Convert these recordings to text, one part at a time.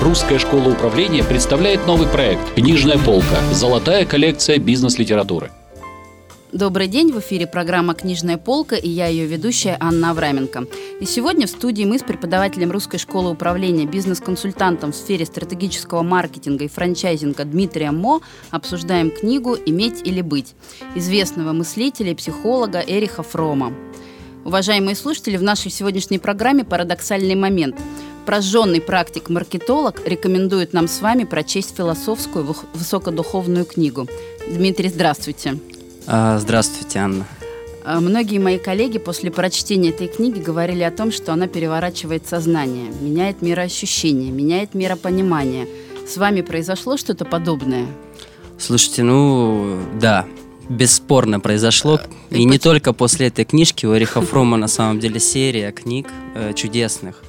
Русская школа управления представляет новый проект «Книжная полка. Золотая коллекция бизнес-литературы». Добрый день, в эфире программа «Книжная полка» и я ее ведущая Анна Авраменко. И сегодня в студии мы с преподавателем Русской школы управления, бизнес-консультантом в сфере стратегического маркетинга и франчайзинга Дмитрием Мо обсуждаем книгу «Иметь или быть» известного мыслителя и психолога Эриха Фрома. Уважаемые слушатели, в нашей сегодняшней программе парадоксальный момент. Прожженный практик-маркетолог рекомендует нам с вами прочесть философскую высокодуховную книгу. Дмитрий, здравствуйте. А, здравствуйте, Анна. А, многие мои коллеги после прочтения этой книги говорили о том, что она переворачивает сознание, меняет мироощущение, меняет миропонимание. С вами произошло что-то подобное? Слушайте, ну да, бесспорно произошло. А, и, и не только после этой книжки, у Эриха Фрома на самом деле серия книг э, чудесных.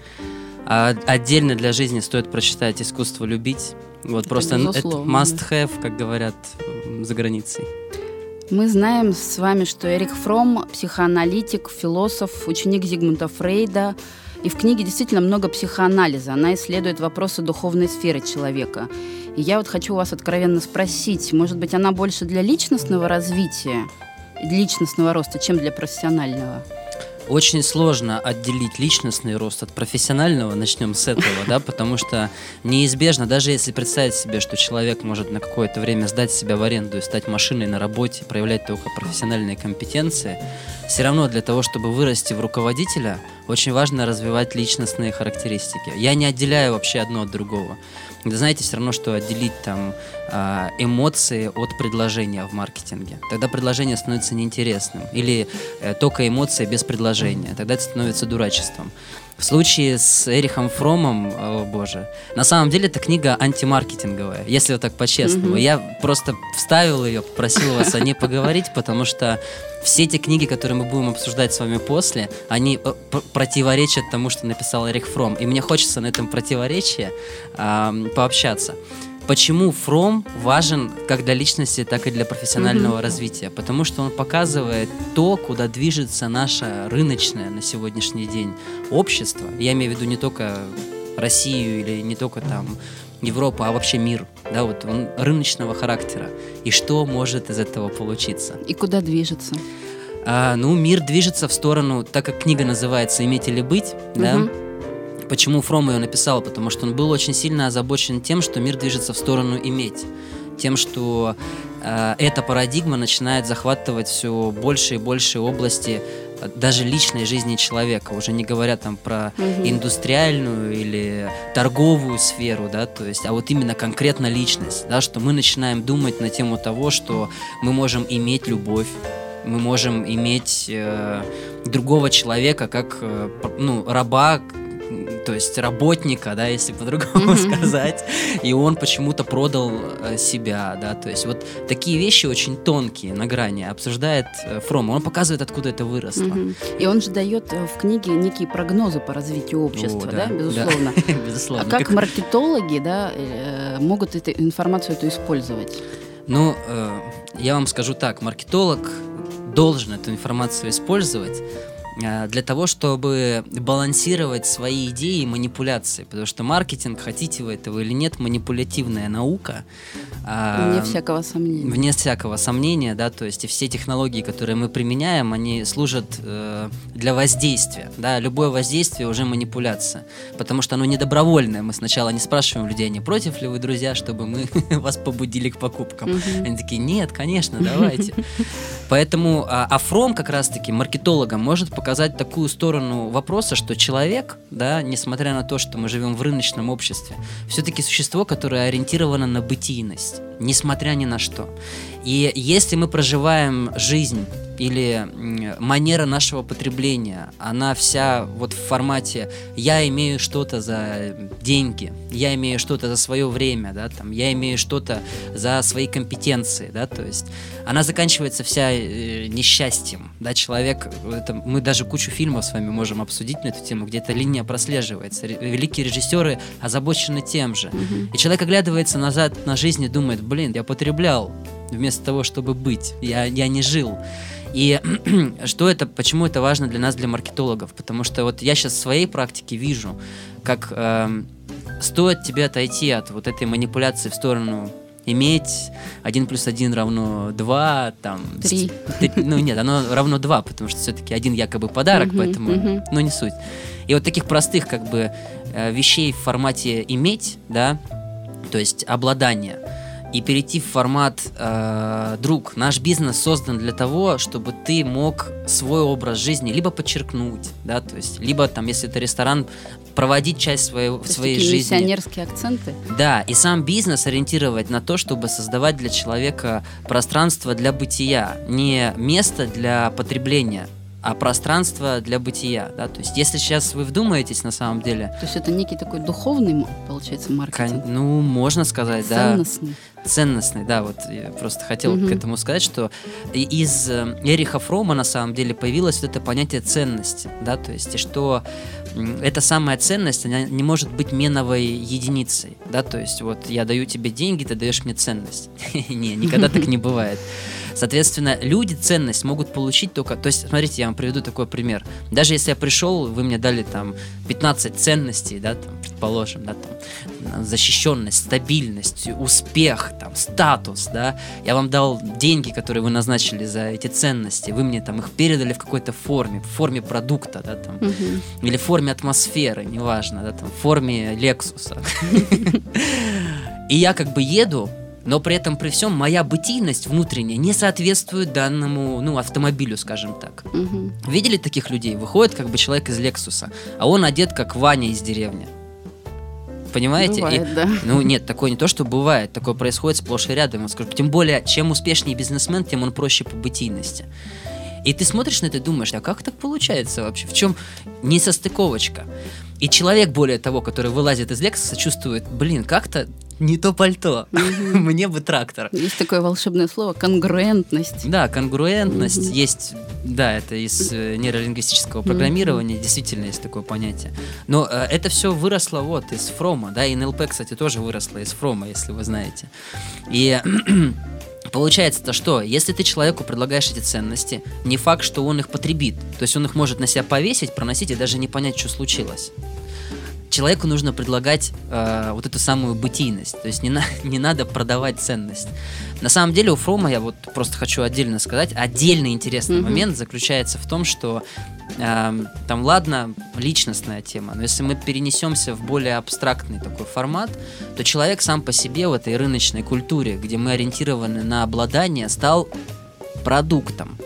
А отдельно для жизни стоит прочитать «Искусство любить». Вот это просто это must have, как говорят за границей. Мы знаем с вами, что Эрик Фром – психоаналитик, философ, ученик Зигмунда Фрейда. И в книге действительно много психоанализа. Она исследует вопросы духовной сферы человека. И я вот хочу вас откровенно спросить, может быть, она больше для личностного развития, личностного роста, чем для профессионального? Очень сложно отделить личностный рост от профессионального, начнем с этого, да, потому что неизбежно, даже если представить себе, что человек может на какое-то время сдать себя в аренду и стать машиной на работе, проявлять только профессиональные компетенции, все равно для того, чтобы вырасти в руководителя, очень важно развивать личностные характеристики. Я не отделяю вообще одно от другого. Это, знаете, все равно, что отделить там а, эмоции от предложения в маркетинге. Тогда предложение становится неинтересным. Или э, только эмоции без предложения. Тогда это становится дурачеством. В случае с Эрихом Фромом, о боже, на самом деле эта книга антимаркетинговая, если вот так по-честному. Mm-hmm. Я просто вставил ее, попросил вас о ней поговорить, потому что все эти книги, которые мы будем обсуждать с вами после, они э, противоречат тому, что написал Эрих Фром. И мне хочется на этом противоречии э, пообщаться. Почему Фром важен как для личности, так и для профессионального mm-hmm. развития? Потому что он показывает то, куда движется наше рыночное на сегодняшний день общество. Я имею в виду не только Россию или не только там Европу, а вообще мир. Да, вот он рыночного характера. И что может из этого получиться? И куда движется? А, ну, мир движется в сторону, так как книга называется «Иметь или быть», угу. да, Почему Фром ее написал? Потому что он был очень сильно озабочен тем, что мир движется в сторону иметь. Тем, что э, эта парадигма начинает захватывать все больше и больше области э, даже личной жизни человека, уже не говоря там про угу. индустриальную или торговую сферу, да, то есть, а вот именно конкретно личность, да, что мы начинаем думать на тему того, что мы можем иметь любовь, мы можем иметь э, другого человека как э, ну раба, то есть работника, да, если по-другому mm-hmm. сказать, и он почему-то продал э, себя, да, то есть вот такие вещи очень тонкие на грани обсуждает э, Фром, он показывает, откуда это выросло. Mm-hmm. И он же дает э, в книге некие прогнозы по развитию общества, О, да, да, безусловно. Да. безусловно. А как, как маркетологи, да, могут эту информацию эту использовать? Ну, э, я вам скажу так, маркетолог должен эту информацию использовать, для того, чтобы балансировать свои идеи и манипуляции. Потому что маркетинг, хотите вы этого или нет, манипулятивная наука. А, вне всякого сомнения. Вне всякого сомнения, да, то есть и все технологии, которые мы применяем, они служат э, для воздействия, да, любое воздействие уже манипуляция, потому что оно не добровольное, мы сначала не спрашиваем людей, не против ли вы, друзья, чтобы мы вас побудили к покупкам, они такие, нет, конечно, давайте. Поэтому а, Афром как раз-таки маркетологом может показать такую сторону вопроса, что человек, да, несмотря на то, что мы живем в рыночном обществе, все-таки существо, которое ориентировано на бытийность, несмотря ни на что. И если мы проживаем жизнь или манера нашего потребления, она вся вот в формате «я имею что-то за деньги», «я имею что-то за свое время», да, там, «я имею что-то за свои компетенции», да, то есть она заканчивается вся э, несчастьем, да, человек, это, мы даже кучу фильмов с вами можем обсудить на эту тему, где эта линия прослеживается, великие режиссеры озабочены тем же, mm-hmm. и человек оглядывается назад на жизнь и думает, блин, я потреблял вместо того, чтобы быть, я, я не жил, И что это, почему это важно для нас, для маркетологов? Потому что вот я сейчас в своей практике вижу, как э, стоит тебе отойти от вот этой манипуляции в сторону иметь 1 плюс 1 равно 2, там... Три. Ну нет, оно равно 2, потому что все-таки один якобы подарок, поэтому, ну не суть. И вот таких простых как бы э, вещей в формате иметь, да, то есть обладание, и перейти в формат э, друг. Наш бизнес создан для того, чтобы ты мог свой образ жизни либо подчеркнуть, да, то есть, либо там, если это ресторан, проводить часть своей, То своей такие жизни. миссионерские акценты. Да, и сам бизнес ориентировать на то, чтобы создавать для человека пространство для бытия, не место для потребления, а пространство для бытия. Да? То есть, если сейчас вы вдумаетесь на самом деле, То есть это некий такой духовный, получается, маркетинг. кон- ну, можно сказать, да, Ценностный. да, вот я просто хотел Мгм. к этому сказать, что из э, Эриха Фрома на самом деле появилось вот это понятие ценности, да, то есть что эта самая ценность, она не может быть меновой единицей, да, то есть вот я даю тебе деньги, ты даешь мне ценность. Не, никогда так не бывает. Соответственно, люди ценность могут получить только... То есть, смотрите, я вам приведу такой пример. Даже если я пришел, вы мне дали там 15 ценностей, да, там, предположим, да, там, защищенность, стабильность, успех, там, статус, да, я вам дал деньги, которые вы назначили за эти ценности, вы мне там их передали в какой-то форме, в форме продукта, да, там, Мгм. или в форме атмосферы, неважно, да, там, в форме Лексуса. И я как бы еду, но при этом при всем моя бытийность внутренняя не соответствует данному, ну, автомобилю, скажем так. Мгм. Видели таких людей? Выходит как бы человек из Лексуса, а он одет как Ваня из деревни. Понимаете? И- Бывает, да. ну нет, такое не то, что бывает, такое происходит сплошь и рядом. Скажу, тем более, чем успешнее бизнесмен, тем он проще по бытийности. И ты смотришь на это и думаешь, а как так получается вообще? В чем несостыковочка? И человек, более того, который вылазит из Лексуса, чувствует, блин, как-то не то пальто. Мне бы трактор. Есть такое волшебное слово конгруентность. Да, конгруентность Мгм. есть, да, это из э, нейролингвистического программирования, действительно есть такое понятие. Но э, это все выросло вот из Фрома, да, и НЛП, кстати, тоже выросло из Фрома, если вы знаете. И Получается-то что, если ты человеку предлагаешь эти ценности, не факт, что он их потребит. То есть он их может на себя повесить, проносить и даже не понять, что случилось. Человеку нужно предлагать э, вот эту самую бытийность. То есть не, на- не надо продавать ценность. На самом деле у Фрома, я вот просто хочу отдельно сказать, отдельный интересный Мгм. момент заключается в том, что эм, там, ладно, личностная тема, но если мы перенесемся в более абстрактный такой формат, то человек сам по себе в этой рыночной культуре, где мы ориентированы на обладание, стал продуктом.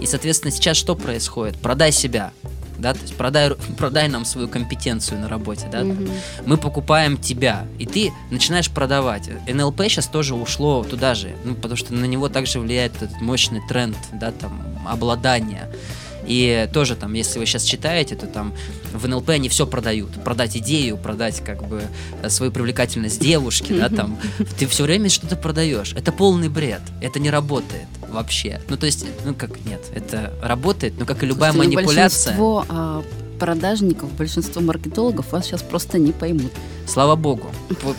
И, соответственно, сейчас что происходит? Продай себя. Да, то есть продай, продай нам свою компетенцию на работе, да, Мгм. мы покупаем тебя, и ты начинаешь продавать. НЛП сейчас тоже ушло туда же, ну, потому что на него также влияет этот мощный тренд, да, там, обладания. И тоже там, если вы сейчас читаете, то там в НЛП они все продают. Продать идею, продать как бы э, свою привлекательность девушки, да, там. Ты все время что-то продаешь. Это полный бред. Это не работает вообще. Ну, то есть, ну как нет, это работает, но как и любая Слушайте, ну, манипуляция. Большинство а, продажников, большинство маркетологов вас сейчас просто не поймут. Слава богу.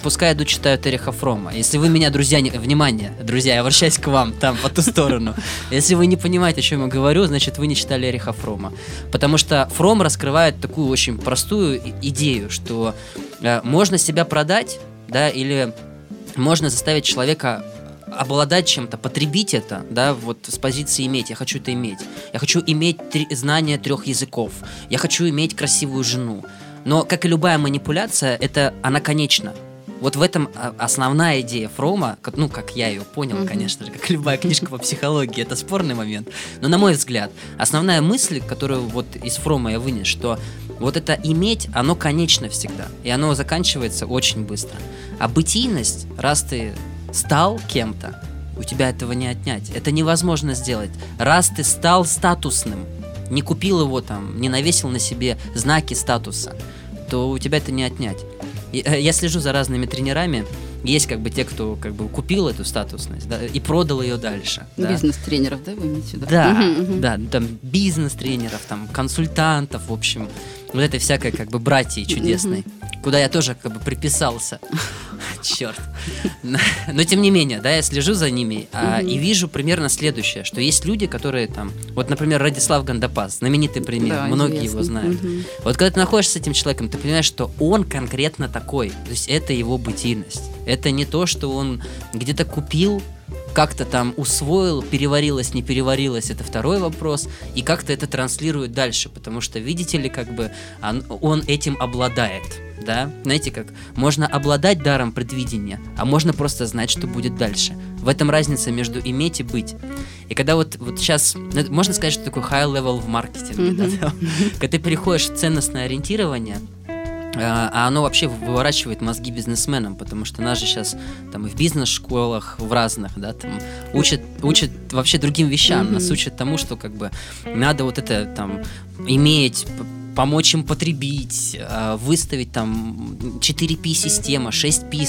Пускай иду читаю Тереха Фрома. Если вы меня, друзья, не... внимание, друзья, я обращаюсь к вам, там, по ту сторону. Если вы не понимаете, о чем я говорю, значит, вы не читали Эриха Фрома. Потому что Фром раскрывает такую очень простую идею, что э, можно себя продать, да, или можно заставить человека обладать чем-то, потребить это, да, вот с позиции иметь, я хочу это иметь. Я хочу иметь три- знание трех языков. Я хочу иметь красивую жену. Но, как и любая манипуляция, это она конечна. Вот в этом а, основная идея Фрома, ну, как я ее понял, Мгм. конечно же, как любая книжка по психологии, это спорный момент. Но, на мой взгляд, основная мысль, которую вот из Фрома я вынес, что вот это иметь, оно конечно всегда. И оно заканчивается очень быстро. А бытийность, раз ты стал кем-то, у тебя этого не отнять. Это невозможно сделать. Раз ты стал статусным, не купил его там, не навесил на себе знаки статуса, то у тебя это не отнять. Э, Я слежу за разными тренерами. Есть как бы те, кто как бы купил эту статусность да, и продал ее дальше. да. Бизнес-тренеров, да, вы имеете в виду? Да, Мгм, мгм. да, там бизнес-тренеров, там консультантов, в общем, вот этой всякой как бы братьей чудесной, куда я тоже как бы приписался. Черт. Но тем не менее, да, я слежу за ними а, и вижу примерно следующее, что есть люди, которые там, вот, например, Радислав Гандапас, знаменитый пример, Да, многие его знают. Вот когда ты находишься с этим человеком, ты понимаешь, что он конкретно такой. То есть это его бытийность. Это не то, что он где-то купил, как-то там усвоил, переварилось, не переварилось, это второй вопрос, и как-то это транслирует дальше, потому что, видите ли, как бы он, он этим обладает, да? Знаете, как можно обладать даром предвидения, а можно просто знать, что будет дальше. В этом разница между иметь и быть. И когда вот, вот сейчас, ну, можно сказать, что такое high level в маркетинге, да, Мгм. там, когда ты переходишь в ценностное ориентирование, а а оно вообще выворачивает мозги бизнесменам, потому что нас же сейчас там и в бизнес-школах, в разных, да, там учат, учат вообще другим вещам, Мгм. нас учат тому, что как бы надо вот это там иметь, помочь им потребить, а, выставить там 4P система, 6P,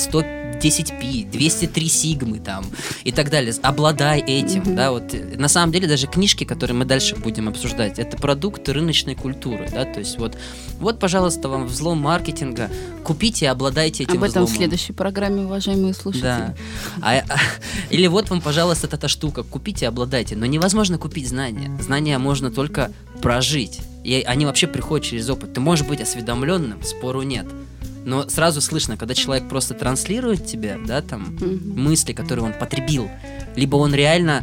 110P, 203 сигмы там и так далее. Обладай этим, Мгм. да, вот э, на самом деле даже книжки, которые мы дальше будем обсуждать, это продукты рыночной культуры, да, то есть вот, вот, пожалуйста, вам взлом маркетинга, купите и обладайте этим Об этом в взломом. следующей программе, уважаемые слушатели. Да. А- а- или вот вам, пожалуйста, эта штука. Купите и обладайте. Но невозможно купить знания. Знания можно только прожить. И они вообще приходят через опыт. Ты можешь быть осведомленным, спору нет. Но сразу слышно, когда человек просто транслирует тебе, да, там, мысли, которые он потребил, либо он реально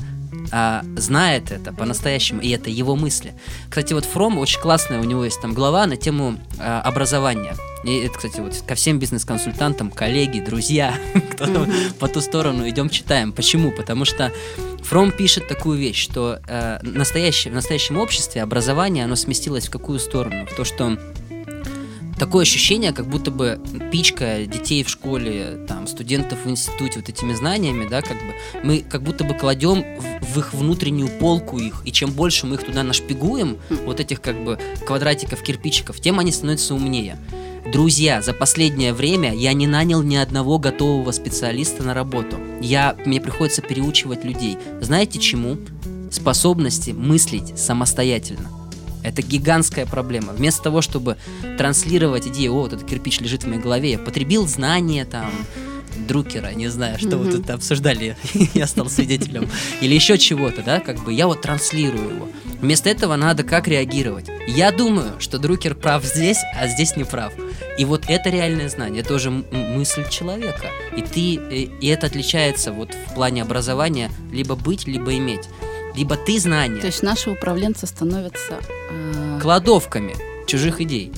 а, знает это по-настоящему, и это его мысли. Кстати, вот Фром очень классная, у него есть там глава на тему а, образования. И это, кстати, вот ко всем бизнес-консультантам, коллеги, друзья, кто там по ту сторону идем, читаем. Почему? Потому что Фром пишет такую вещь, что э, настоящее, в настоящем обществе образование, оно сместилось в какую сторону? В то, что такое ощущение, как будто бы пичкая детей в школе, там, студентов в институте вот этими знаниями, да, как бы, мы как будто бы кладем в, в их внутреннюю полку их, и чем больше мы их туда нашпигуем, вот этих как бы квадратиков, кирпичиков, тем они становятся умнее. Друзья, за последнее время я не нанял ни одного готового специалиста на работу. Я, мне приходится переучивать людей. Знаете чему? Способности мыслить самостоятельно. Это гигантская проблема. Вместо того, чтобы транслировать идею, о, вот этот кирпич лежит в моей голове, я потребил знания там, Друкера, не знаю, что вы Мгм. тут обсуждали, я стал свидетелем, или еще чего-то, да, как бы я вот транслирую его. Вместо этого надо как реагировать. Я думаю, что Друкер прав здесь, а здесь не прав. И вот это реальное знание, это уже мысль человека. И ты, и, и это отличается вот в плане образования либо быть, либо иметь. Либо ты знания То есть наши управленцы становятся, э, кладовками чужих идей.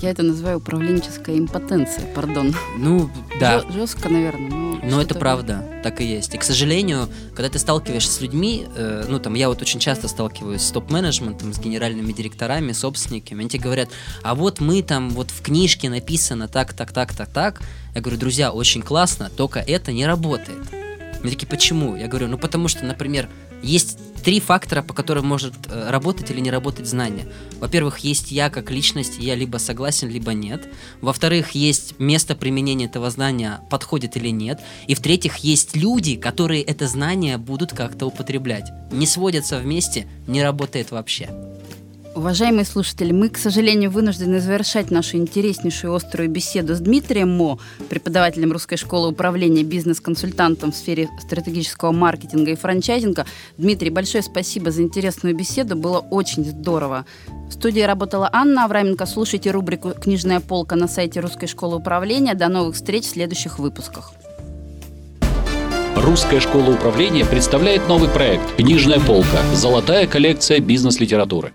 я это называю управленческой импотенцией, пардон. Ну, да. Жестко, наверное. Но, это правда, так и есть. И, к сожалению, когда ты сталкиваешься с людьми, э, ну, там, я вот очень часто сталкиваюсь с топ-менеджментом, с генеральными директорами, собственниками, они тебе говорят, а вот мы там, вот в книжке написано так, так, так, так, так. Я говорю, друзья, очень классно, только это не работает. Они такие, почему? Я говорю, ну, потому что, например, есть три фактора, по которым может э, работать или не работать знание. Во-первых, есть я как личность, я либо согласен, либо нет. Во-вторых, есть место применения этого знания, подходит или нет. И в-третьих, есть люди, которые это знание будут как-то употреблять. Не сводятся вместе, не работает вообще. Уважаемые слушатели, мы, к сожалению, вынуждены завершать нашу интереснейшую острую беседу с Дмитрием Мо, преподавателем Русской школы управления бизнес-консультантом в сфере стратегического маркетинга и франчайзинга. Дмитрий, большое спасибо за интересную беседу, было очень здорово. В студии работала Анна Авраменко. Слушайте рубрику «Книжная полка» на сайте Русской школы управления. До новых встреч в следующих выпусках. Русская школа управления представляет новый проект «Книжная полка. Золотая коллекция бизнес-литературы».